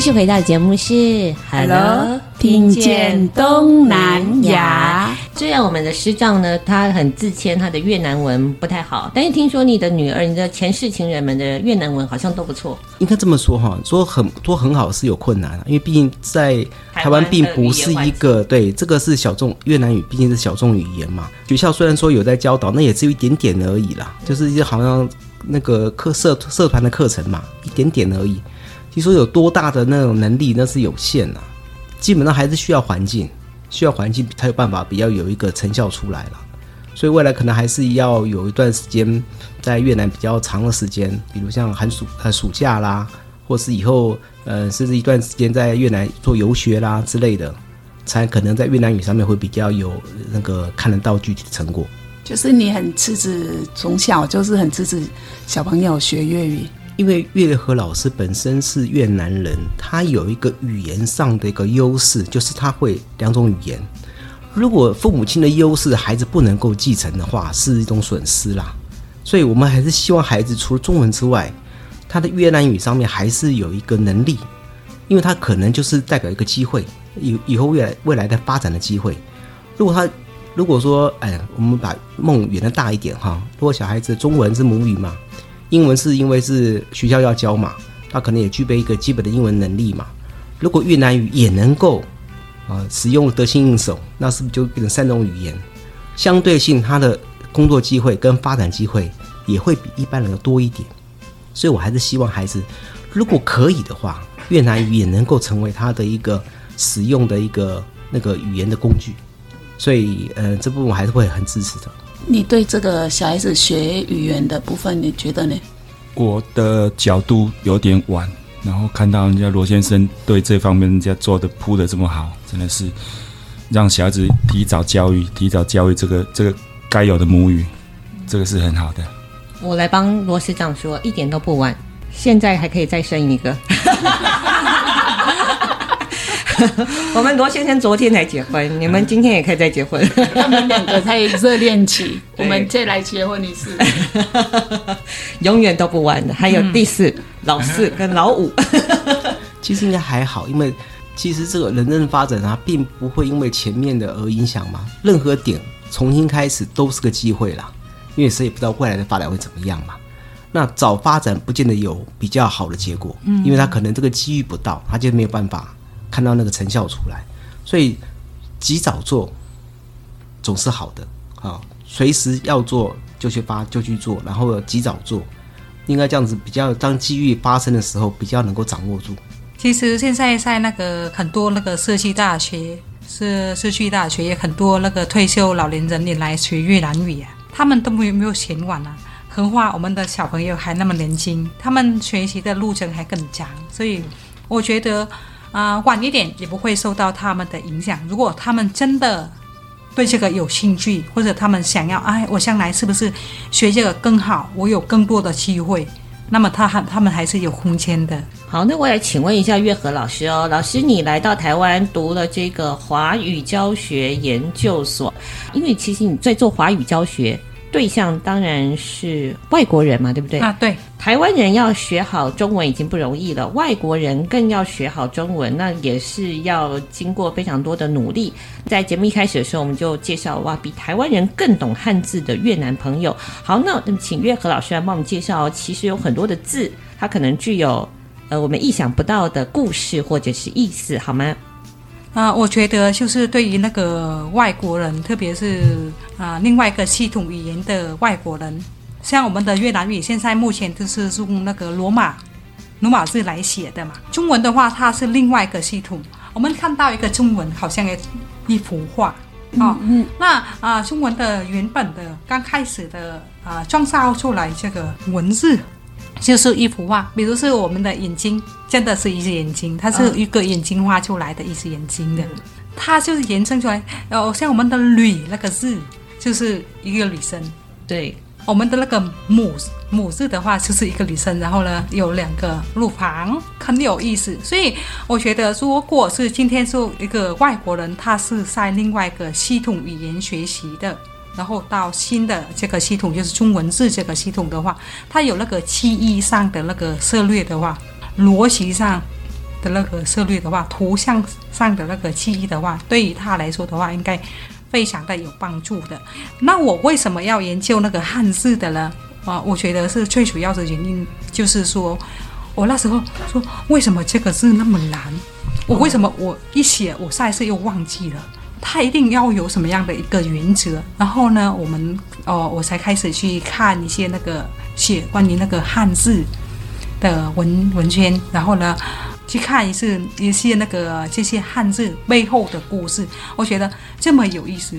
继续回到节目是 Hello，听见东南亚。虽然我们的师丈呢，他很自谦，他的越南文不太好，但是听说你的女儿，你的前世情人们的越南文好像都不错。应该这么说哈，说很说很好是有困难，因为毕竟在台湾并不是一个对这个是小众越南语，毕竟是小众语言嘛。学校虽然说有在教导，那也只有一点点而已啦，就是一些好像那个课社社团的课程嘛，一点点而已。其实有多大的那种能力，那是有限的，基本上还是需要环境，需要环境才有办法比较有一个成效出来了。所以未来可能还是要有一段时间在越南比较长的时间，比如像寒暑呃暑假啦，或是以后呃甚至一段时间在越南做游学啦之类的，才可能在越南语上面会比较有那个看得到具体的成果。就是你很支持从小就是很支持小朋友学粤语。因为岳和老师本身是越南人，他有一个语言上的一个优势，就是他会两种语言。如果父母亲的优势孩子不能够继承的话，是一种损失啦。所以我们还是希望孩子除了中文之外，他的越南语上面还是有一个能力，因为他可能就是代表一个机会，以以后未来未来的发展的机会。如果他如果说，哎，我们把梦圆得大一点哈，如果小孩子中文是母语嘛。英文是因为是学校要教嘛，他可能也具备一个基本的英文能力嘛。如果越南语也能够啊使用得心应手，那是不是就变成三种语言？相对性，他的工作机会跟发展机会也会比一般人要多一点。所以我还是希望孩子，如果可以的话，越南语也能够成为他的一个使用的一个那个语言的工具。所以，呃，这部分我还是会很支持的。你对这个小孩子学语言的部分，你觉得呢？我的角度有点晚，然后看到人家罗先生对这方面人家做的铺的这么好，真的是让小孩子提早教育，提早教育这个这个该有的母语，这个是很好的。我来帮罗师长说，一点都不晚，现在还可以再生一个。我们罗先生昨天才结婚，你们今天也可以再结婚。他们两个才热恋期，我们再来结婚一次，永远都不晚的。还有第四、嗯、老四跟老五，其实应该还好，因为其实这个人生的发展啊，并不会因为前面的而影响嘛。任何点重新开始都是个机会啦，因为谁也不知道未来的发展会怎么样嘛。那早发展不见得有比较好的结果，嗯，因为他可能这个机遇不到，他就没有办法。看到那个成效出来，所以及早做总是好的啊！随时要做就去发就去做，然后及早做，应该这样子比较，当机遇发生的时候比较能够掌握住。其实现在在那个很多那个社区大学，是社区大学也很多那个退休老年人也来学越南语啊，他们都没有没有嫌晚啊。何况我们的小朋友还那么年轻，他们学习的路程还更长，所以我觉得。啊、晚一点也不会受到他们的影响。如果他们真的对这个有兴趣，或者他们想要，哎，我将来是不是学这个更好？我有更多的机会，那么他还他们还是有空间的。好，那我也请问一下月和老师哦，老师，你来到台湾读了这个华语教学研究所，因为其实你在做华语教学。对象当然是外国人嘛，对不对？啊，对。台湾人要学好中文已经不容易了，外国人更要学好中文，那也是要经过非常多的努力。在节目一开始的时候，我们就介绍哇，比台湾人更懂汉字的越南朋友。好，那请岳和老师来帮我们介绍，其实有很多的字，它可能具有呃我们意想不到的故事或者是意思，好吗？啊、呃，我觉得就是对于那个外国人，特别是啊、呃、另外一个系统语言的外国人，像我们的越南语，现在目前就是用那个罗马罗马字来写的嘛。中文的话，它是另外一个系统。我们看到一个中文，好像一幅画啊、哦嗯嗯。那啊、呃，中文的原本的刚开始的啊创造出来这个文字。就是一幅画，比如是我们的眼睛，真的是一只眼睛，它是一个眼睛画出来的一只眼睛的，它就是延伸出来。哦，像我们的“女”那个字，就是一个女生。对，我们的那个母“母”母字的话，就是一个女生，然后呢有两个乳房，很有意思。所以我觉得，如果是今天是一个外国人，他是在另外一个系统语言学习的。然后到新的这个系统，就是中文字这个系统的话，它有那个记忆上的那个策略的话，逻辑上的那个策略的话，图像上的那个记忆的话，对于他来说的话，应该非常的有帮助的。那我为什么要研究那个汉字的呢？啊，我觉得是最主要的原因，就是说我那时候说，为什么这个字那么难？我为什么我一写，我下一次又忘记了？他一定要有什么样的一个原则，然后呢，我们哦，我才开始去看一些那个写关于那个汉字的文文圈，然后呢，去看一次一些那个这些汉字背后的故事。我觉得这么有意思，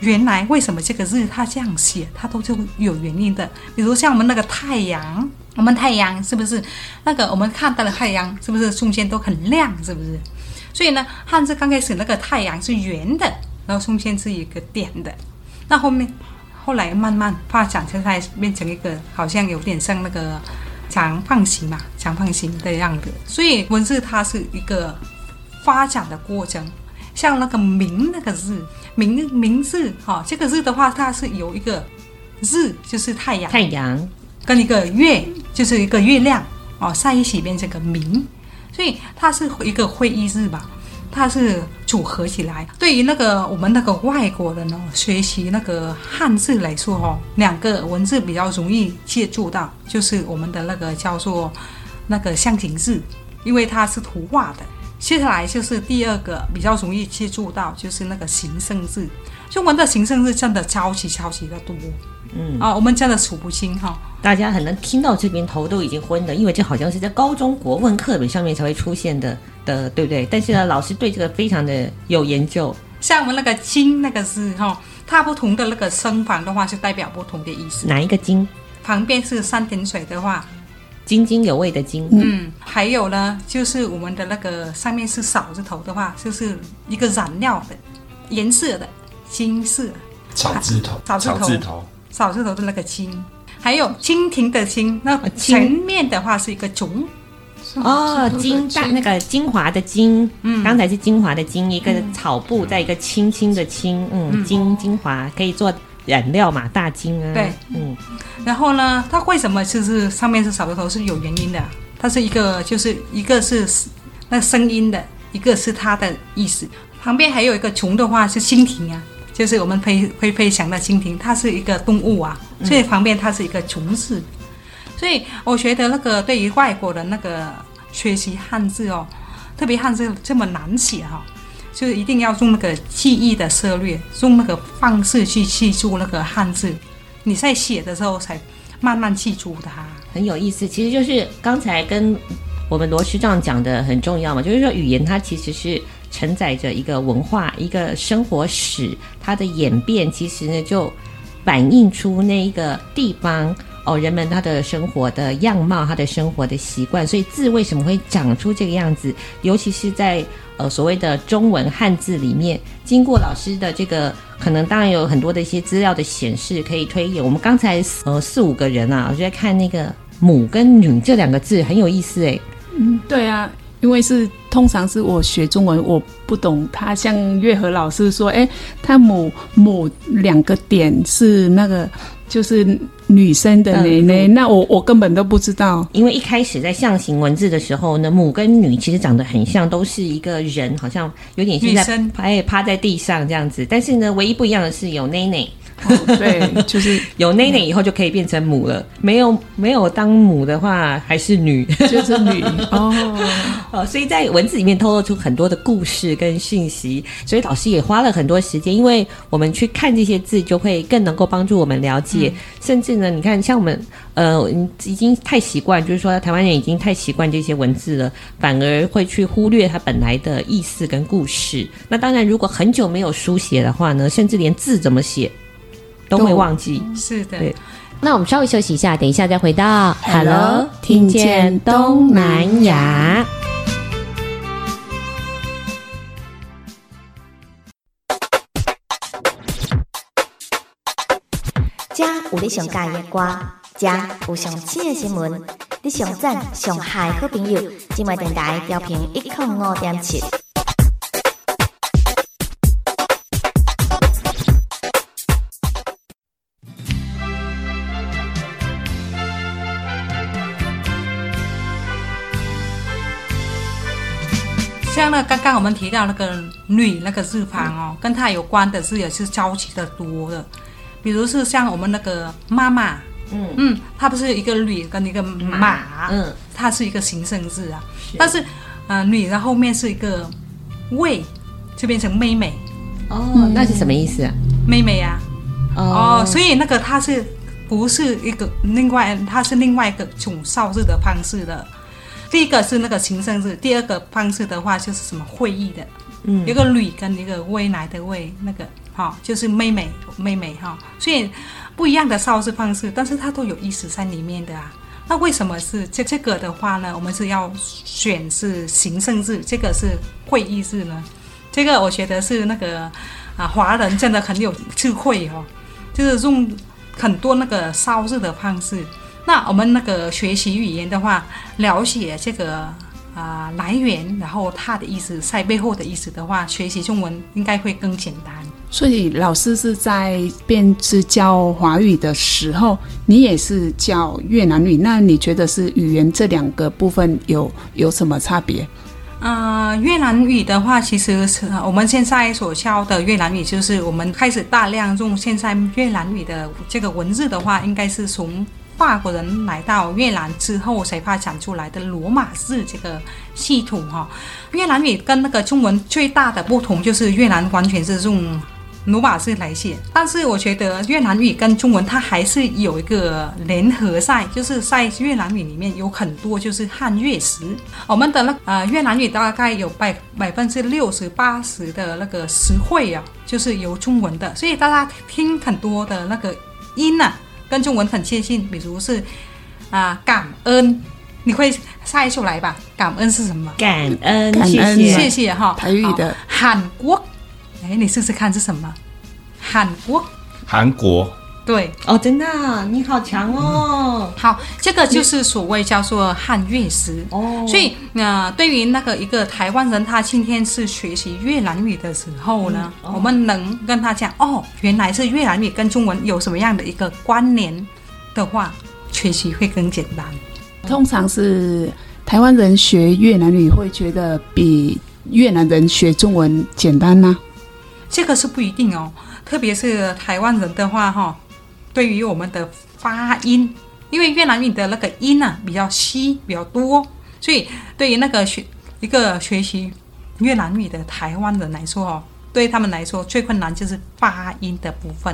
原来为什么这个字它这样写，它都是有原因的。比如像我们那个太阳，我们太阳是不是那个我们看到的太阳是不是中间都很亮，是不是？所以呢，汉字刚开始那个太阳是圆的，然后中间是一个点的，那后面后来慢慢发展成它变成一个好像有点像那个长方形嘛，长方形的样子。所以文字它是一个发展的过程，像那个“明”那个字，“明”明字哈、哦，这个字的话，它是有一个“日”，就是太阳，太阳跟一个“月”，就是一个月亮哦，在一起变成个“明”。所以它是一个会意字吧，它是组合起来。对于那个我们那个外国人呢，学习那个汉字来说哦，两个文字比较容易接触到，就是我们的那个叫做那个象形字，因为它是图画的。接下来就是第二个比较容易接触到，就是那个形声字。中文的形声字真的超级超级的多。嗯啊，我们真的数不清哈。大家可能听到这边头都已经昏了，因为这好像是在高中国文课本上面才会出现的的，对不对？但是呢，老师对这个非常的有研究。像我们那个“金”那个字哈，它不同的那个声旁的话，是代表不同的意思。哪一个“金”？旁边是三点水的话，津津有味的“津”。嗯，还有呢，就是我们的那个上面是草字头的话，就是一个染料的颜色的金色。草字头。草字头。草字头。的那个青，还有蜻蜓的蜻，那前面的话是一个虫哦，精大那个精华的精，嗯，刚才是精华的精，一个草布在一个青青的青，嗯，精精华可以做染料嘛，大金啊，对，嗯，然后呢，它为什么就是上面是草字头是有原因的，它是一个就是一个是那声音的，一个是它的意思，旁边还有一个虫的话是蜻蜓啊。就是我们飞会飞翔的蜻蜓，它是一个动物啊，所以旁边它是一个虫字，所以我觉得那个对于外国的那个学习汉字哦，特别汉字这么难写哈、就是一定要用那个记忆的策略，用那个方式去记住那个汉字，你在写的时候才慢慢记住它。很有意思，其实就是刚才跟我们罗师长讲的很重要嘛，就是说语言它其实是。承载着一个文化、一个生活史，它的演变其实呢，就反映出那一个地方哦，人们他的生活的样貌、他的生活的习惯。所以字为什么会长出这个样子？尤其是在呃所谓的中文汉字里面，经过老师的这个，可能当然有很多的一些资料的显示可以推演。我们刚才呃四五个人啊，我就在看那个“母”跟“女”这两个字，很有意思哎。嗯，对啊。因为是通常是我学中文，我不懂他。像月和老师说，哎，他母母两个点是那个就是女生的奶奶，嗯，那我我根本都不知道。因为一开始在象形文字的时候呢，母跟女其实长得很像，都是一个人，好像有点像在趴趴在地上这样子。但是呢，唯一不一样的是有奶奶。哦、对，就是有内内以后就可以变成母了，没有没有当母的话还是女，就是女 哦哦，所以在文字里面透露出很多的故事跟讯息，所以老师也花了很多时间，因为我们去看这些字，就会更能够帮助我们了解，嗯、甚至呢，你看像我们呃已经太习惯，就是说台湾人已经太习惯这些文字了，反而会去忽略它本来的意思跟故事。那当然，如果很久没有书写的话呢，甚至连字怎么写都会忘记。是的，对。那我们稍微休息一下，等一下再回到 Hello，听见东南亚。家有你上喜欢的歌，家有上新的新闻，你上赞上嗨好朋友，今晚电台调频一点五点七。像那刚刚我们提到那个“女”那个字旁哦，跟它有关的字也是超级的多的。比如是像我们那个妈妈，嗯嗯，它不是一个“女”跟一个“马”，嗯，它是一个形声字啊。是但是，呃，“女”的后面是一个“位”，就变成妹妹。哦，嗯、那是什么意思啊？妹妹呀、啊。哦，哦，所以那个它是不是一个另外，它是另外一个种少字的方式的。第一个是那个形声字，第二个方式的话就是什么会意的，嗯，一个女跟一个未来的未，那个哈、哦、就是妹妹妹妹哈、哦，所以不一样的烧制方式，但是它都有意思在里面的啊。那为什么是这这个的话呢？我们是要选是形声字，这个是会意字呢？这个我觉得是那个啊，华人真的很有智慧哦，就是用很多那个烧制的方式。那我们那个学习语言的话，了解这个啊、呃、来源，然后它的意思在背后的意思的话，学习中文应该会更简单。所以老师是在边是教华语的时候，你也是教越南语，那你觉得是语言这两个部分有有什么差别？呃，越南语的话，其实是我们现在所教的越南语，就是我们开始大量用现在越南语的这个文字的话，应该是从。法国人来到越南之后才发展出来的罗马字这个系统哈，越南语跟那个中文最大的不同就是越南完全是用罗马字来写，但是我觉得越南语跟中文它还是有一个联合在，就是在越南语里面有很多就是汉越词，我们的那呃越南语大概有百百分之六十八十的那个词汇啊，就是由中文的，所以大家听很多的那个音啊。跟中文很接近，比如是啊、呃，感恩，你会猜出来吧？感恩是什么？感恩，感恩，谢谢哈。台语的韩国，哎，你试试看是什么？韩国，韩国。对哦，真的，你好强哦！好，这个就是所谓叫做汉乐词哦。所以，呃，对于那个一个台湾人，他今天是学习越南语的时候呢，嗯哦、我们能跟他讲哦，原来是越南语跟中文有什么样的一个关联的话，学习会更简单。通常是台湾人学越南语会觉得比越南人学中文简单吗？这个是不一定哦，特别是台湾人的话，哈。对于我们的发音，因为越南语的那个音呢、比较稀比较多，所以对于那个学一个学习越南语的台湾人来说哦，对他们来说最困难就是发音的部分，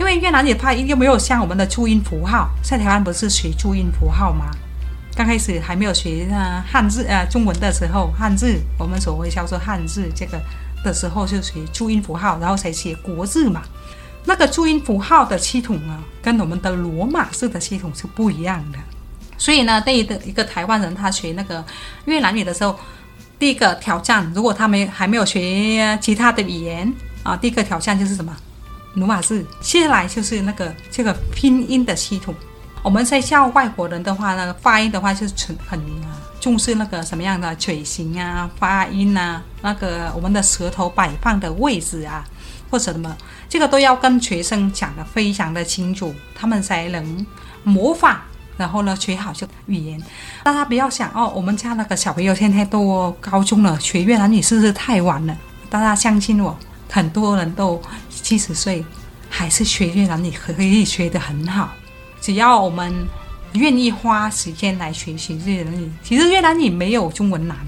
因为越南语发音又没有像我们的注音符号，在台湾不是学注音符号吗？刚开始还没有学啊汉字啊中文的时候，汉字我们所谓叫做汉字这个的时候就学注音符号，然后才写国字嘛。那个注音符号的系统啊，跟我们的罗马式的系统是不一样的。所以呢，对于一个台湾人，他学那个越南语的时候，第一个挑战，如果他没还没有学其他的语言啊，第一个挑战就是什么？罗马式。接下来就是那个这个拼音的系统。我们在教外国人的话呢，发音的话就是很很重视那个什么样的嘴型啊、发音啊，那个我们的舌头摆放的位置啊。或者什么，这个都要跟学生讲得非常的清楚，他们才能模仿，然后呢学好这个语言。大家不要想哦，我们家那个小朋友现在都高中了，学越南语是不是太晚了？大家相信我，很多人都七十岁还是学越南语可以学得很好，只要我们愿意花时间来学习越南语。其实越南语没有中文难，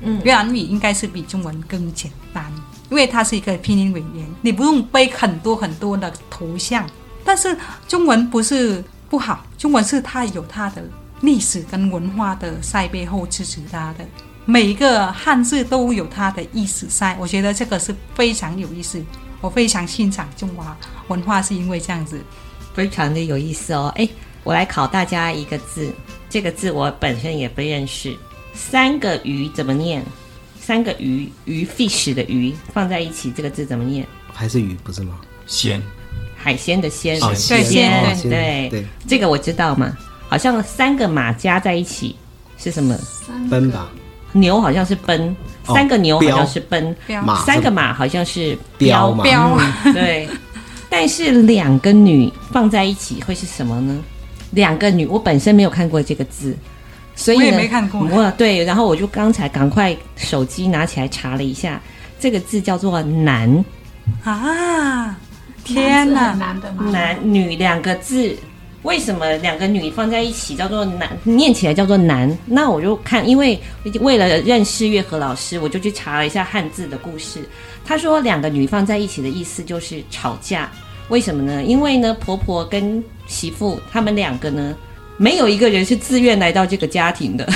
嗯，越南语应该是比中文更简单，因为它是一个拼音语言，你不用背很多很多的图像。但是中文不是不好，中文是它有它的历史跟文化的在背后支持它的，每一个汉字都有它的意思在，我觉得这个是非常有意思。我非常欣赏中华文化，是因为这样子，非常的有意思哦。哎，我来考大家一个字，这个字我本身也不认识。三个鱼怎么念？三个鱼，鱼 fish 的鱼放在一起，这个字怎么念？还是鱼不是吗？鲜，海鲜的鲜，哦、鲜，鲜对对对，这个我知道嘛。好像三个马加在一起是什么？奔吧。牛好像是奔，三个牛好像是奔，哦、三个马好像是标嘛。标、嗯、对，但是两个女放在一起会是什么呢？两个女，我本身没有看过这个字，所以呢，我也没看过。我对，然后我就刚才赶快手机拿起来查了一下，这个字叫做男啊！天哪，男的男女两个字。为什么两个女放在一起叫做男，念起来叫做男？那我就看，因为为了认识月和老师，我就去查了一下汉字的故事。他说两个女放在一起的意思就是吵架。为什么呢？因为呢，婆婆跟媳妇他们两个呢，没有一个人是自愿来到这个家庭的，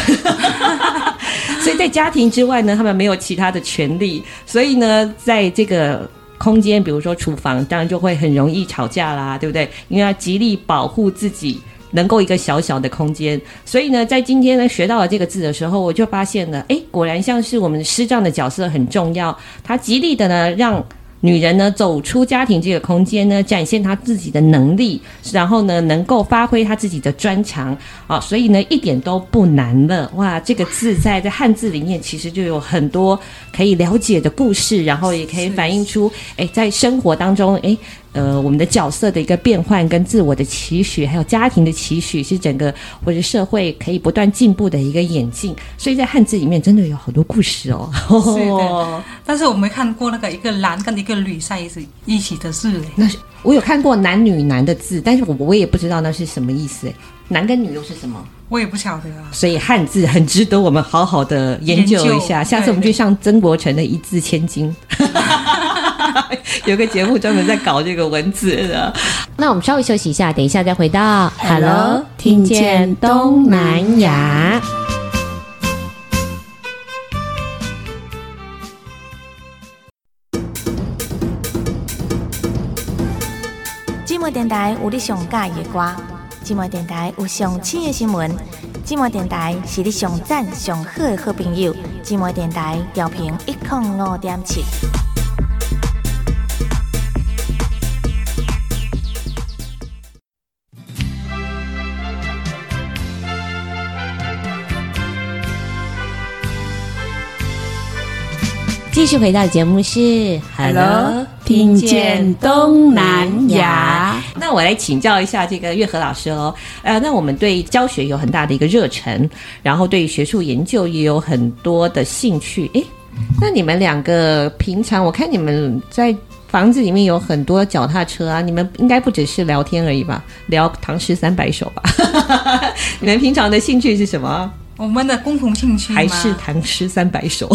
所以在家庭之外呢，他们没有其他的权利。所以呢，在这个。空间，比如说厨房，当然就会很容易吵架啦，对不对？因为要极力保护自己能够一个小小的空间，所以呢，在今天呢学到了这个字的时候，我就发现了，诶，果然像是我们师长的角色很重要，他极力的呢让。女人呢，走出家庭这个空间呢，展现她自己的能力，然后呢，能够发挥她自己的专长啊，所以呢，一点都不难了。哇，这个字在在汉字里面其实就有很多可以了解的故事，然后也可以反映出，哎，在生活当中，哎。呃，我们的角色的一个变换，跟自我的期许，还有家庭的期许，是整个或者社会可以不断进步的一个演进。所以在汉字里面真的有好多故事哦。是的，但是我没看过那个一个男跟一个女在一起一起的字。那是我有看过男女男的字，但是我我也不知道那是什么意思。男跟女又是什么？我也不晓得啊。所以汉字很值得我们好好的研究一下。下次我们去上曾国城的一字千金。有个节目专门在搞这个文字的，那我们稍微休息一下，等一下再回到 Hello，听见东南亚。寂寞电台有你上喜欢的歌，寂寞电台有上新的新闻，寂寞电台是你上赞上好的好朋友，寂寞电台调频一点五点七。继续回到节目是 Hello，听见东南亚。那我来请教一下这个月和老师哦。呃，那我们对教学有很大的一个热忱，然后对学术研究也有很多的兴趣。诶，那你们两个平常，我看你们在房子里面有很多脚踏车啊，你们应该不只是聊天而已吧？聊唐诗三百首吧？你们平常的兴趣是什么？我们的共同兴趣还是唐诗三百首。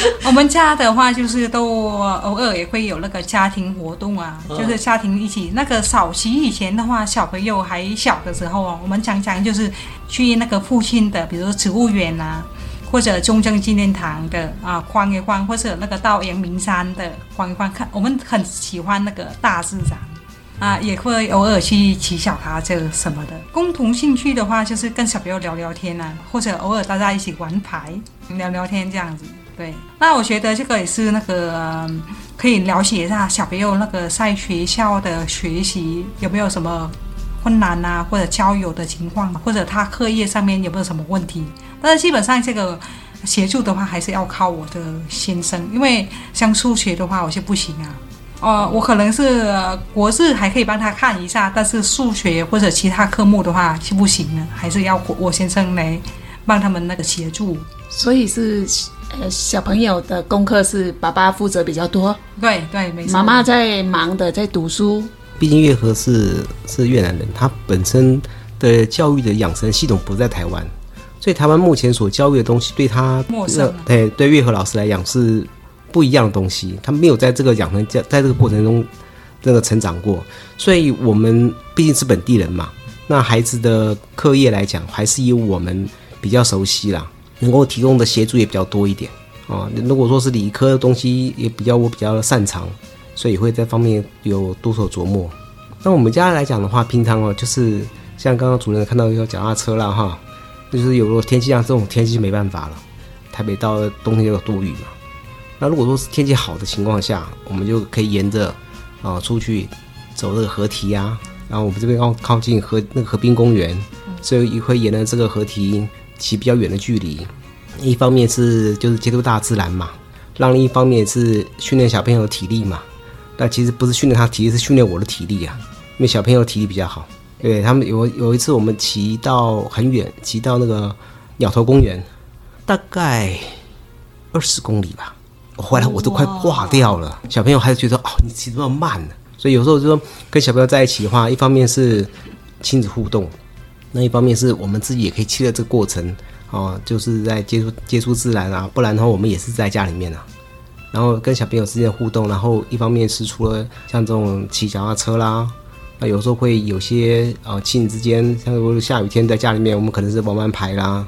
我们家的话，就是都偶尔也会有那个家庭活动啊，就是家庭一起。那个早期以前的话，小朋友还小的时候啊，我们常常就是去那个附近的，比如说植物园啊，或者中正纪念堂的啊逛一逛，或者那个到阳明山的逛一逛。看，我们很喜欢那个大自然啊，也会偶尔去骑小踏车什么的。共同兴趣的话，就是跟小朋友聊聊天啊，或者偶尔大家一起玩牌聊聊天这样子。对，那我觉得这个也是那个可以了解一下小朋友那个在学校的学习有没有什么困难啊，或者交友的情况，或者他课业上面有没有什么问题。但是基本上这个协助的话，还是要靠我的先生，因为像数学的话，我就不行啊。哦，我可能是国字还可以帮他看一下，但是数学或者其他科目的话是不行的，还是要我先生来帮他们那个协助。所以是。呃，小朋友的功课是爸爸负责比较多，对对，没错。妈妈在忙的在读书。毕竟月和是是越南人，他本身的教育的养成系统不在台湾，所以台湾目前所教育的东西对他陌生。对对，月和老师来讲是不一样的东西，他没有在这个养成教在这个过程中那个成长过，所以我们毕竟是本地人嘛，那孩子的课业来讲，还是以我们比较熟悉啦，能够提供的协助也比较多一点啊。如果说是理科的东西，也比较我比较擅长。所以会在方面有多所琢磨。那我们家来讲的话，平常哦，就是像刚刚主任看到有脚踏车啦，哈，就是有了天气像这种天气就没办法了。台北到冬天有多雨嘛。那如果说是天气好的情况下，我们就可以沿着啊出去走这个河堤啊。然后我们这边靠靠近河那个河滨公园，所以也会沿着这个河堤骑比较远的距离。一方面是就是接触大自然嘛，让另一方面是训练小朋友的体力嘛。但其实不是训练他体力，是训练我的体力啊。因为小朋友体力比较好。对，他们有有一次我们骑到很远，骑到那个鸟头公园，大概二十公里吧。我回来我都快挂掉了。小朋友还是觉得哦，你骑这么慢呢。所以有时候就说跟小朋友在一起的话，一方面是亲子互动，那一方面是我们自己也可以期待这个过程啊，就是在接触接触自然啊。不然的话，我们也是在家里面啊。然后跟小朋友之间的互动，然后一方面是除了像这种骑脚踏车啦，那有时候会有些呃亲子之间，像如果下雨天在家里面，我们可能是玩玩牌啦，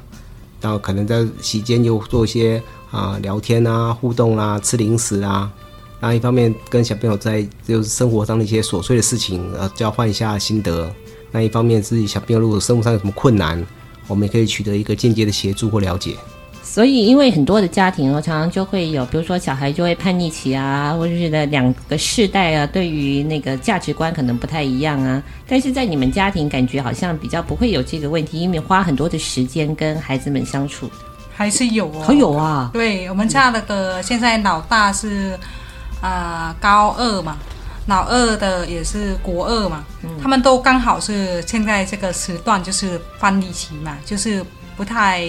然后可能在席间又做一些啊、聊天啊、互动啦、吃零食啊，然后一方面跟小朋友在就是生活上的一些琐碎的事情呃交换一下心得，那一方面自己小朋友如果生活上有什么困难，我们也可以取得一个间接的协助或了解。所以，因为很多的家庭哦，常常就会有，比如说小孩就会叛逆期啊，或者是的两个世代啊，对于那个价值观可能不太一样啊。但是在你们家庭，感觉好像比较不会有这个问题，因为花很多的时间跟孩子们相处，还是有哦，还有啊。对我们家那个现在老大是啊、呃、高二嘛，老二的也是国二嘛，嗯、他们都刚好是现在这个时段就是叛逆期嘛，就是不太。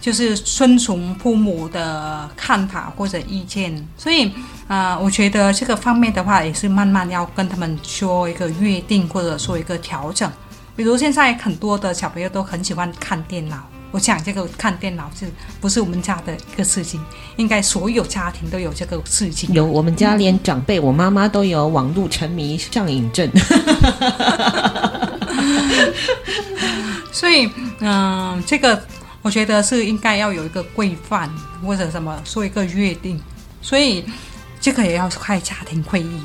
就是遵从父母的看法或者意见，所以啊、呃，我觉得这个方面的话，也是慢慢要跟他们说一个约定，或者说一个调整。比如现在很多的小朋友都很喜欢看电脑，我想这个看电脑是不是我们家的一个事情？应该所有家庭都有这个事情。有，我们家连长辈，我妈妈都有网络沉迷上瘾症。所以，嗯、呃，这个。我觉得是应该要有一个规范或者什么说一个约定，所以这个也要开家庭会议，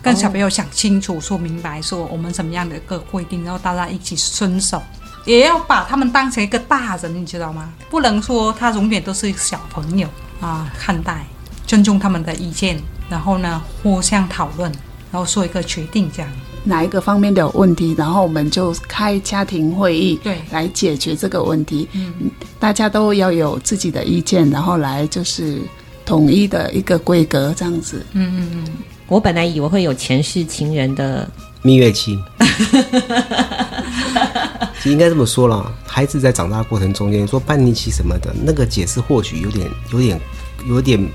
跟小朋友讲清楚、说明白，说我们什么样的一个规定，然后大家一起遵守，也要把他们当成一个大人，你知道吗？不能说他永远都是小朋友啊，看待，尊重他们的意见，然后呢互相讨论，然后做一个决定，这样。哪一个方面的问题，然后我们就开家庭会议，对，来解决这个问题。嗯，大家都要有自己的意见，然后来就是统一的一个规格这样子。嗯嗯嗯。我本来以为会有前世情人的蜜月期，应该这么说了，孩子在长大过程中间说叛逆期什么的，那个解释或许有点、有点、有点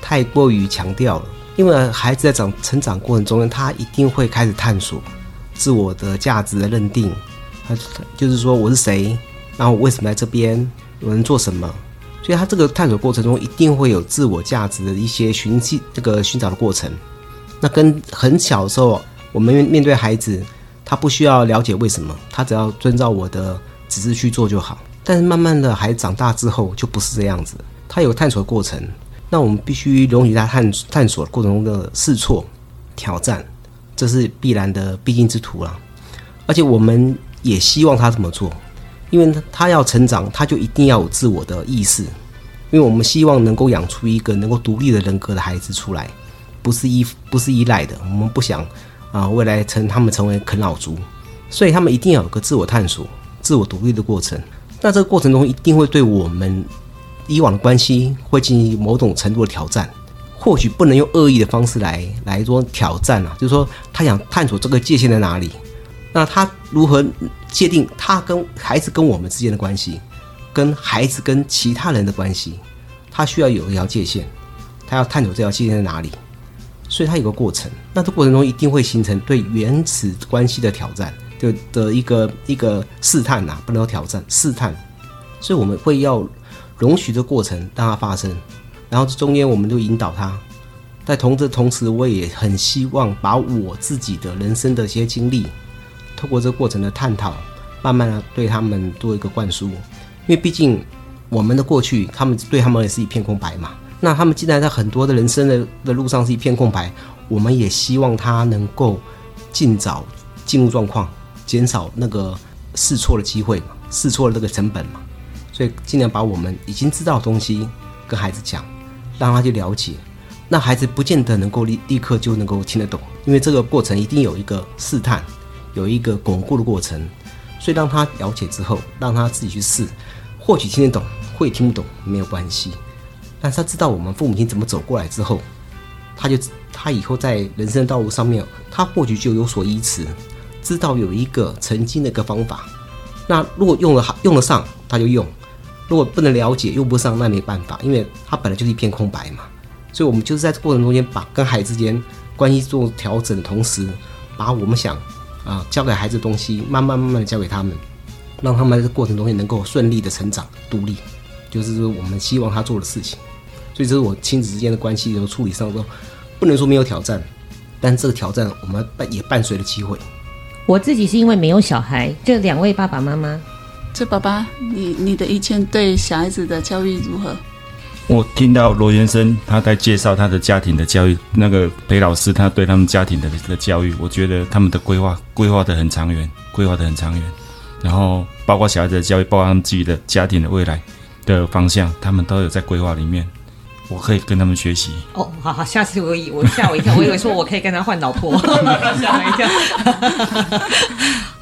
太过于强调了。因为孩子在长成长过程中间，他一定会开始探索自我的价值的认定。他就是说我是谁，然后我为什么在这边，我能做什么？所以他这个探索过程中一定会有自我价值的一些寻迹这个寻找的过程。那跟很小的时候，我们面对孩子，他不需要了解为什么，他只要遵照我的指示去做就好。但是慢慢的，孩子长大之后就不是这样子，他有探索的过程。那我们必须容许他探探索过程中的试错、挑战，这是必然的必经之途了。而且我们也希望他这么做，因为他要成长，他就一定要有自我的意识。因为我们希望能够养出一个能够独立的人格的孩子出来，不是依不是依赖的。我们不想啊，未来成他们成为啃老族，所以他们一定要有个自我探索、自我独立的过程。那这个过程中一定会对我们。以往的关系会进行某种程度的挑战，或许不能用恶意的方式来来做挑战啊，就是说他想探索这个界限在哪里，那他如何界定他跟孩子跟我们之间的关系，跟孩子跟其他人的关系，他需要有一条界限，他要探索这条界限在哪里，所以他有个过程。那这过程中一定会形成对原始关系的挑战，就的一个一个试探呐、啊，不能说挑战，试探。所以我们会要容许这过程让它发生，然后中间我们就引导他。在同这同时，我也很希望把我自己的人生的一些经历，透过这过程的探讨，慢慢的对他们做一个灌输。因为毕竟我们的过去，他们对他们也是一片空白嘛。那他们既然在很多的人生的的路上是一片空白，我们也希望他能够尽早进入状况，减少那个试错的机会嘛，试错的那个成本嘛。所以尽量把我们已经知道的东西跟孩子讲，让他去了解。那孩子不见得能够立立刻就能够听得懂，因为这个过程一定有一个试探，有一个巩固的过程。所以让他了解之后，让他自己去试，或许听得懂，会听不懂没有关系。但是他知道我们父母亲怎么走过来之后，他就他以后在人生的道路上面，他或许就有所依持，知道有一个曾经的一个方法。那如果用了好用得上，他就用；如果不能了解，用不上，那没办法，因为他本来就是一片空白嘛。所以，我们就是在这过程中间，把跟孩子之间关系做调整的同时，把我们想啊教给孩子的东西，慢慢慢慢的教给他们，让他们在这过程中间能够顺利的成长、独立，就是说我们希望他做的事情。所以，这是我亲子之间的关系的处理上都不能说没有挑战，但这个挑战我们伴也伴随了机会。我自己是因为没有小孩，这两位爸爸妈妈，这爸爸，你你的意见对小孩子的教育如何？我听到罗先生他在介绍他的家庭的教育，那个裴老师他对他们家庭的的教育，我觉得他们的规划规划的很长远，规划的很长远。然后包括小孩子的教育，包括他们自己的家庭的未来的方向，他们都有在规划里面。我可以跟他们学习。哦，好好，下次我以我吓我一跳，我以为说我可以跟他换老婆，吓我一跳。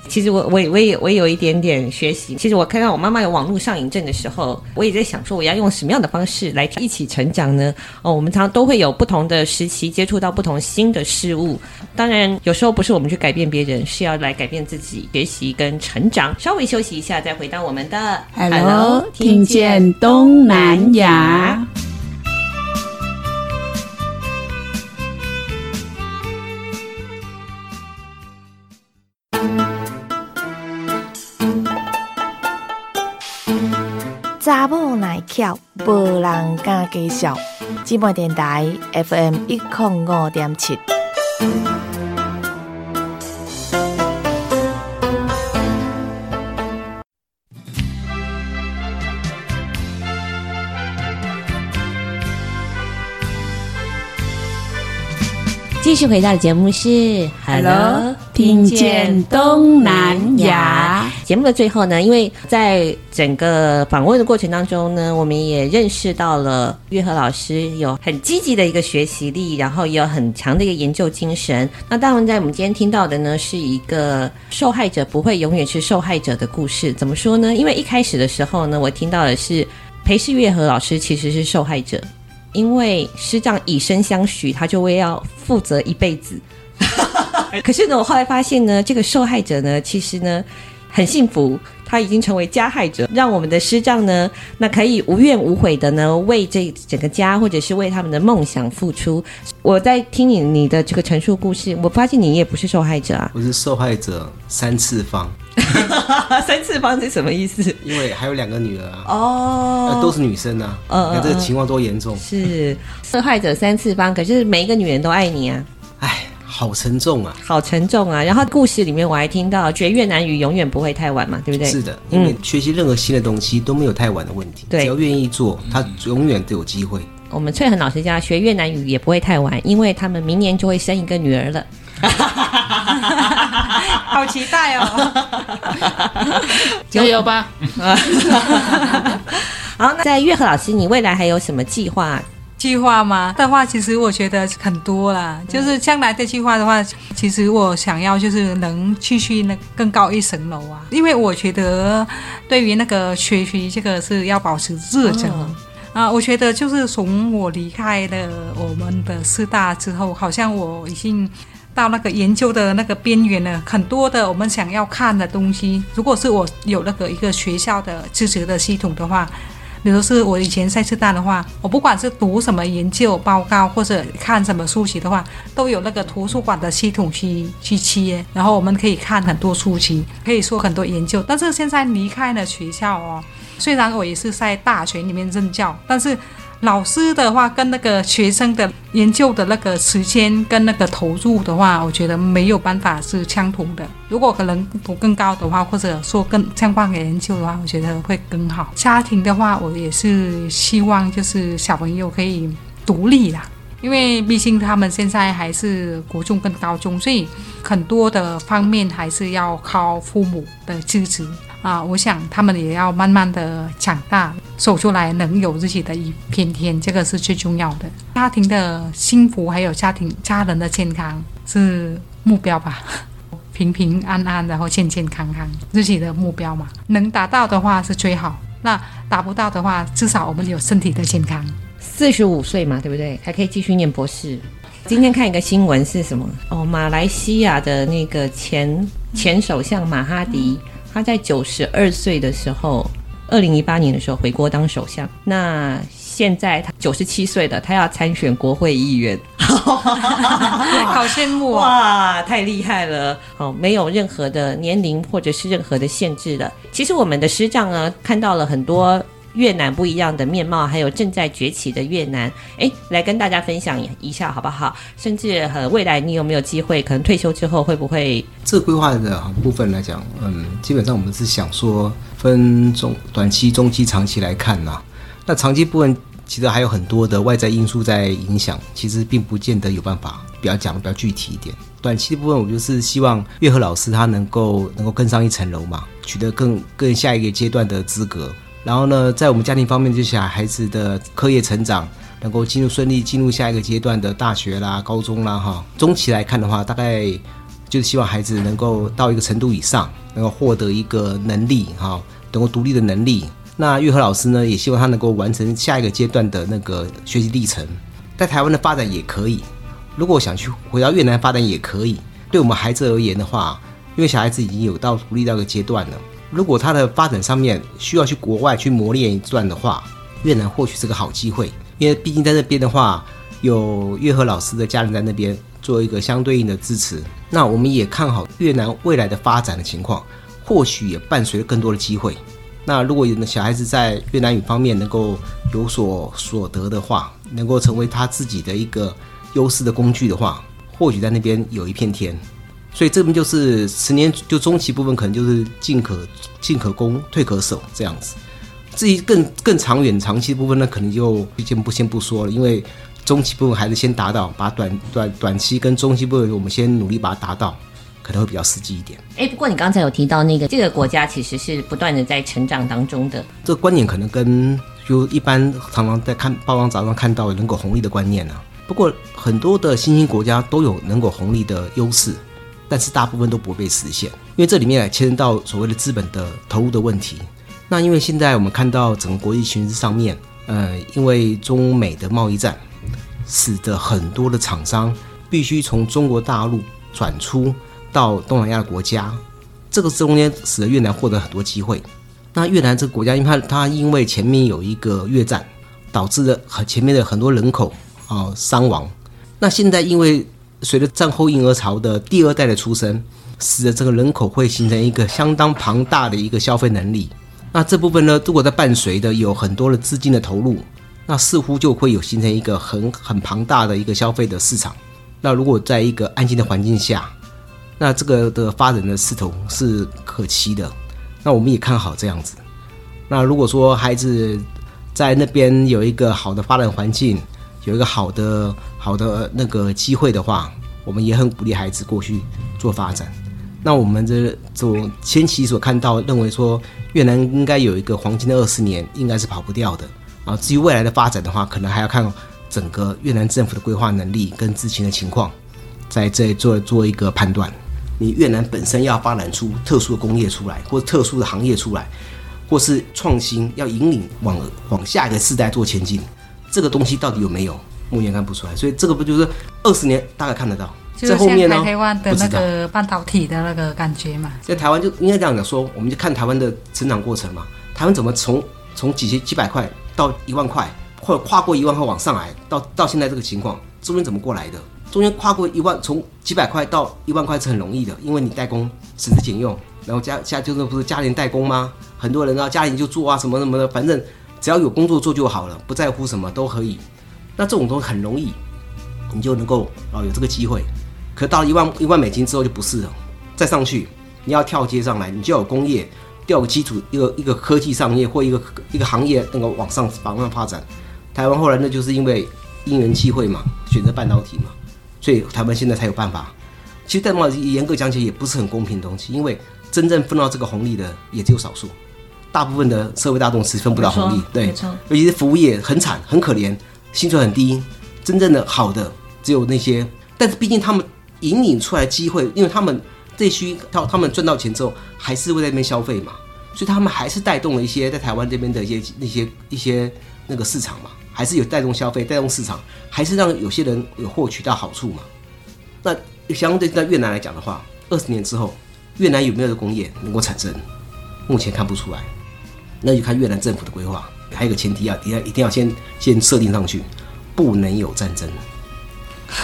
其实我我我也我也有一点点学习。其实我看到我妈妈有网络上瘾症的时候，我也在想说我要用什么样的方式来一起成长呢？哦，我们常常都会有不同的时期接触到不同新的事物。当然，有时候不是我们去改变别人，是要来改变自己，学习跟成长。稍微休息一下，再回到我们的 Hello，听见东南亚。查某耐巧，无人敢介绍。芝麻电台 FM 一零五点七。继续回到的节目是 Hello，听见东南亚。节目的最后呢，因为在整个访问的过程当中呢，我们也认识到了月和老师有很积极的一个学习力，然后也有很强的一个研究精神。那当然，在我们今天听到的呢，是一个受害者不会永远是受害者的故事。怎么说呢？因为一开始的时候呢，我听到的是裴世月和老师其实是受害者。因为师长以身相许，他就会要负责一辈子。可是呢，我后来发现呢，这个受害者呢，其实呢很幸福，他已经成为加害者，让我们的师丈呢，那可以无怨无悔的呢，为这整个家或者是为他们的梦想付出。我在听你你的这个陈述故事，我发现你也不是受害者啊，我是受害者三次方。三次方是什么意思？因为还有两个女儿啊，哦，都是女生啊，嗯，看这个情况多严重。是受害者三次方，可是每一个女人都爱你啊。哎，好沉重啊，好沉重啊。然后故事里面我还听到，学越南语永远不会太晚嘛，对不对？是的，因为学习任何新的东西都没有太晚的问题，对，只要愿意做，他永远都有机会。我们翠恒老师家学越南语也不会太晚，因为他们明年就会生一个女儿了。好期待哦！加油吧！好，那在月和老师，你未来还有什么计划？计划吗？的话，其实我觉得很多啦。就是将来的计划的话，其实我想要就是能继续那更高一层楼啊。因为我觉得对于那个学习这个是要保持热忱啊。我觉得就是从我离开了我们的师大之后，好像我已经。到那个研究的那个边缘了，很多的我们想要看的东西，如果是我有那个一个学校的支持的系统的话，比如是我以前在师大的话，我不管是读什么研究报告或者看什么书籍的话，都有那个图书馆的系统去去切，然后我们可以看很多书籍，可以说很多研究。但是现在离开了学校哦，虽然我也是在大学里面任教，但是。老师的话跟那个学生的研究的那个时间跟那个投入的话，我觉得没有办法是相同的。如果可能读更高的话，或者说更相关的研究的话，我觉得会更好。家庭的话，我也是希望就是小朋友可以独立啦，因为毕竟他们现在还是国中跟高中，所以很多的方面还是要靠父母的支持。啊，我想他们也要慢慢的长大，走出来能有自己的一片天，这个是最重要的。家庭的幸福还有家庭家人的健康是目标吧，平平安安，然后健健康康，自己的目标嘛。能达到的话是最好，那达不到的话，至少我们有身体的健康。四十五岁嘛，对不对？还可以继续念博士。今天看一个新闻是什么？哦，马来西亚的那个前前首相马哈迪。嗯他在九十二岁的时候，二零一八年的时候回国当首相。那现在他九十七岁了，他要参选国会议员，好羡慕啊！哇，太厉害了！哦，没有任何的年龄或者是任何的限制的。其实我们的师长呢，看到了很多。越南不一样的面貌，还有正在崛起的越南，哎，来跟大家分享一下好不好？甚至和，未来你有没有机会，可能退休之后会不会？这规划的部分来讲，嗯，基本上我们是想说分中、短期、中期、长期来看呐、那长期部分其实还有很多的外在因素在影响，其实并不见得有办法比较讲的比较具体一点。短期的部分，我就是希望岳和老师他能够能够更上一层楼嘛，取得更更下一个阶段的资格。然后呢，在我们家庭方面，就想孩子的课业成长能够进入顺利，进入下一个阶段的大学啦、高中啦，哈。中期来看的话，大概就是希望孩子能够到一个程度以上，能够获得一个能力，哈，能够独立的能力。那玉和老师呢，也希望他能够完成下一个阶段的那个学习历程，在台湾的发展也可以。如果想去回到越南发展也可以。对我们孩子而言的话，因为小孩子已经有到独立到一个阶段了。如果他的发展上面需要去国外去磨练一段的话，越南或许是个好机会，因为毕竟在那边的话，有岳和老师的家人在那边做一个相对应的支持。那我们也看好越南未来的发展的情况，或许也伴随着更多的机会。那如果有的小孩子在越南语方面能够有所所得的话，能够成为他自己的一个优势的工具的话，或许在那边有一片天。所以这边就是十年，就中期部分可能就是进可进可攻，退可守这样子。至于更更长远、长期部分呢，可能就先不先不说了，因为中期部分还是先达到，把短短短期跟中期部分我们先努力把它达到，可能会比较实际一点。哎，不过你刚才有提到那个这个国家其实是不断的在成长当中的，这个观念可能跟就一般常常在看报章杂志上看到的人口红利的观念呢、啊。不过很多的新兴国家都有人口红利的优势。但是大部分都不会被实现，因为这里面牵涉到所谓的资本的投入的问题。那因为现在我们看到整个国际形势上面，呃，因为中美的贸易战，使得很多的厂商必须从中国大陆转出到东南亚的国家，这个中间使得越南获得很多机会。那越南这个国家，因为它它因为前面有一个越战，导致了很前面的很多人口啊伤亡。那现在因为随着战后婴儿潮的第二代的出生，使得这个人口会形成一个相当庞大的一个消费能力。那这部分呢，如果在伴随的有很多的资金的投入，那似乎就会有形成一个很很庞大的一个消费的市场。那如果在一个安静的环境下，那这个的发展的势头是可期的。那我们也看好这样子。那如果说孩子在那边有一个好的发展环境，有一个好的好的那个机会的话，我们也很鼓励孩子过去做发展。那我们这种前期所看到，认为说越南应该有一个黄金的二十年，应该是跑不掉的啊。至于未来的发展的话，可能还要看整个越南政府的规划能力跟之前的情况，在这做做一个判断。你越南本身要发展出特殊的工业出来，或特殊的行业出来，或是创新要引领往往下一个世代做前进。这个东西到底有没有？目前看不出来，所以这个不就是二十年大概看得到，在后面呢？台湾的那个半导体的那个感觉嘛，在台湾就应该这样讲说，我们就看台湾的成长过程嘛。台湾怎么从从几千几百块到一万块，或者跨过一万块往上来，到到现在这个情况，中间怎么过来的？中间跨过一万，从几百块到一万块是很容易的，因为你代工省吃俭用，然后家家就是不是家庭代工吗？很多人啊，家里就做啊什么什么的，反正只要有工作做就好了，不在乎什么都可以。那这种东西很容易，你就能够啊有这个机会。可到了一万一万美金之后就不是了，再上去你要跳阶上来，你就要有工业，要有基础，一个一个科技商业或一个一个行业那个往上往上发展。台湾后来那就是因为因缘际会嘛，选择半导体嘛。所以台湾现在才有办法。其实，代码严格讲起来也不是很公平的东西，因为真正分到这个红利的也只有少数，大部分的社会大众是分不到红利。对，尤其是服务业很惨很可怜，薪水很低，真正的好的只有那些。但是毕竟他们引领出来机会，因为他们这需他他们赚到钱之后，还是会在那边消费嘛，所以他们还是带动了一些在台湾这边的一些那些一些那个市场嘛。还是有带动消费、带动市场，还是让有些人有获取到好处嘛？那相对在越南来讲的话，二十年之后，越南有没有的工业能够产生？目前看不出来，那就看越南政府的规划。还有一个前提要，一定要一定要先先设定上去，不能有战争。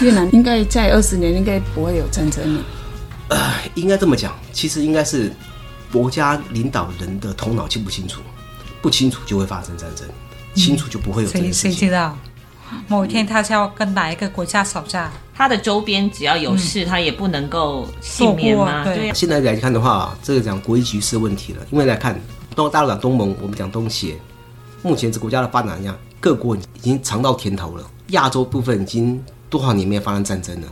越南应该在二十年应该不会有战争了。呃，应该这么讲，其实应该是国家领导人的头脑清不清楚，不清楚就会发生战争。清楚就不会有这件事情。谁知道某一天他是要跟哪一个国家吵架？他的周边只要有事，嗯、他也不能够幸免吗？对。对现在来看的话，这个讲国际局势问题了。因为来看东大陆讲东盟，我们讲东协，目前这国家的发展一样，各国已经尝到甜头了。亚洲部分已经多少年没有发生战争了，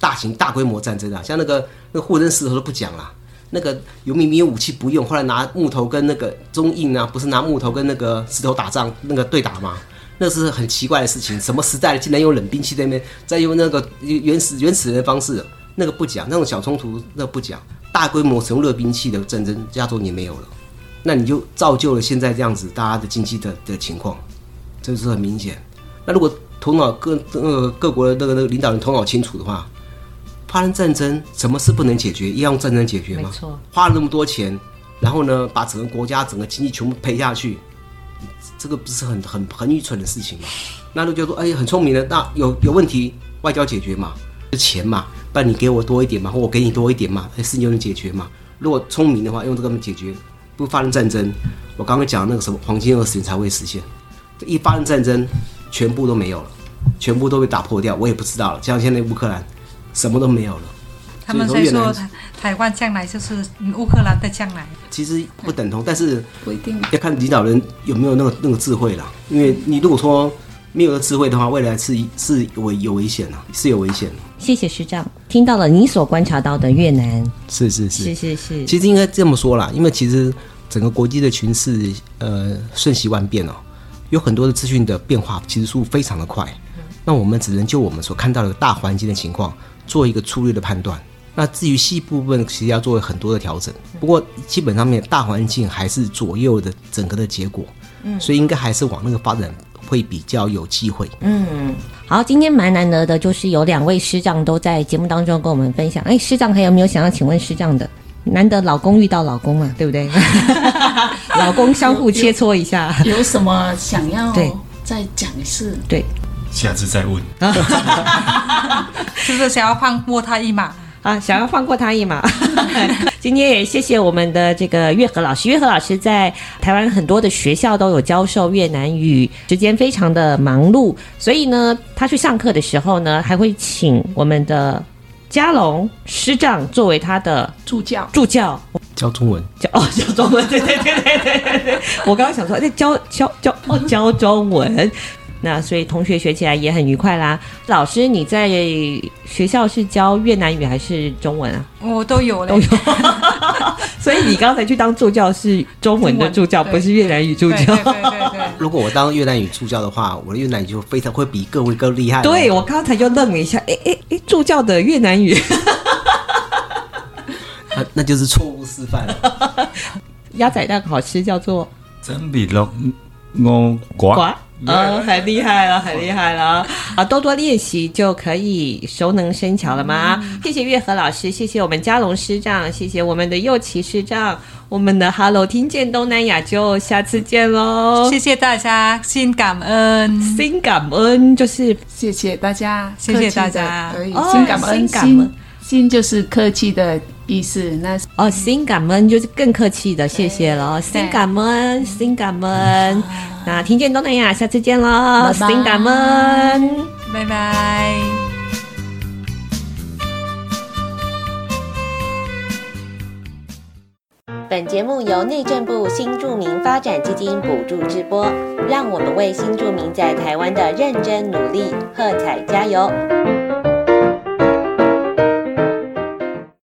大型大规模战争啊，像那个那个货真石头都不讲了。那个有明明武器不用，后来拿木头跟那个中印啊，不是拿木头跟那个石头打仗，那个对打吗？那是很奇怪的事情。什么时代竟然用冷兵器在那边，再用那个原始原始人的方式，那个不讲，那种小冲突那不讲，大规模使用热兵器的战争，亚洲也没有了。那你就造就了现在这样子大家的经济的的情况，这是很明显。那如果头脑各呃各国的那个那个领导人头脑清楚的话。发生战争，什么事不能解决？一样用战争解决吗？没错。花了那么多钱，然后呢，把整个国家、整个经济全部赔下去，这个不是很很很愚蠢的事情吗？那就叫做哎，很聪明的，那有有问题，外交解决嘛，是钱嘛，不然你给我多一点嘛，或我给你多一点嘛，事情就能解决嘛。如果聪明的话，用这个解决，不发生战争，我刚刚讲那个什么黄金二十年才会实现。这一发生战争，全部都没有了，全部都被打破掉，我也不知道了。像现在乌克兰。什么都没有了。他们在说台台湾将来就是乌克兰的将来。其实不等同，但是不一定要看领导人有没有那个那个智慧了。因为你如果说没有智慧的话，未来是是危有危险的，是有危险。谢谢师长，听到了你所观察到的越南。是是是是是是。其实应该这么说啦，因为其实整个国际的群势呃瞬息万变哦，有很多的资讯的变化，其实速度非常的快。那我们只能就我们所看到的大环境的情况。做一个粗略的判断，那至于细部分，其实要做很多的调整。不过基本上面大环境还是左右的整个的结果，嗯，所以应该还是往那个发展会比较有机会。嗯，好，今天蛮难得的，就是有两位师长都在节目当中跟我们分享。哎，师长还有没有想要请问师长的？难得老公遇到老公嘛，对不对？老公相互切磋一下，有，有什么想要再讲一次？对。下次再问，是不是想要放过他一马啊？想要放过他一马。今天也谢谢我们的这个月和老师，月和老师在台湾很多的学校都有教授越南语，时间非常的忙碌，所以呢，他去上课的时候呢，还会请我们的嘉龙师长作为他的助教，助教教中文，教哦教中文，对对对对对对对，我刚刚想说，那教教教哦教中文。那所以同学学起来也很愉快啦。老师，你在学校是教越南语还是中文啊？我都有嘞，都有。所以你刚才去当助教是中文的助教，不是越南语助教。对对对对。如果我当越南语助教的话，我的越南语就非常会比各位更厉害。对，我刚才就愣了一下，哎哎哎，助教的越南语，那那就是错误示范了。鸭仔蛋好吃，叫做真比龙我瓜。哦，很厉害了，很厉害了啊！多多练习就可以熟能生巧了吗？嗯、谢谢月和老师，谢谢我们嘉龙师长，谢谢我们的佑琪师长，我们的 Hello 听见东南亚就下次见喽！谢谢大家，心感恩，心感恩就是谢谢大家，谢谢大家，可以心感恩，心心就是客气的意思。那哦，心感恩就是更客气的，谢谢了，心感恩，心感恩。那听见东南亚，下次见喽！新感恩，拜拜。本节目由内政部新住民发展基金补助直播，让我们为新住民在台湾的认真努力喝彩加油！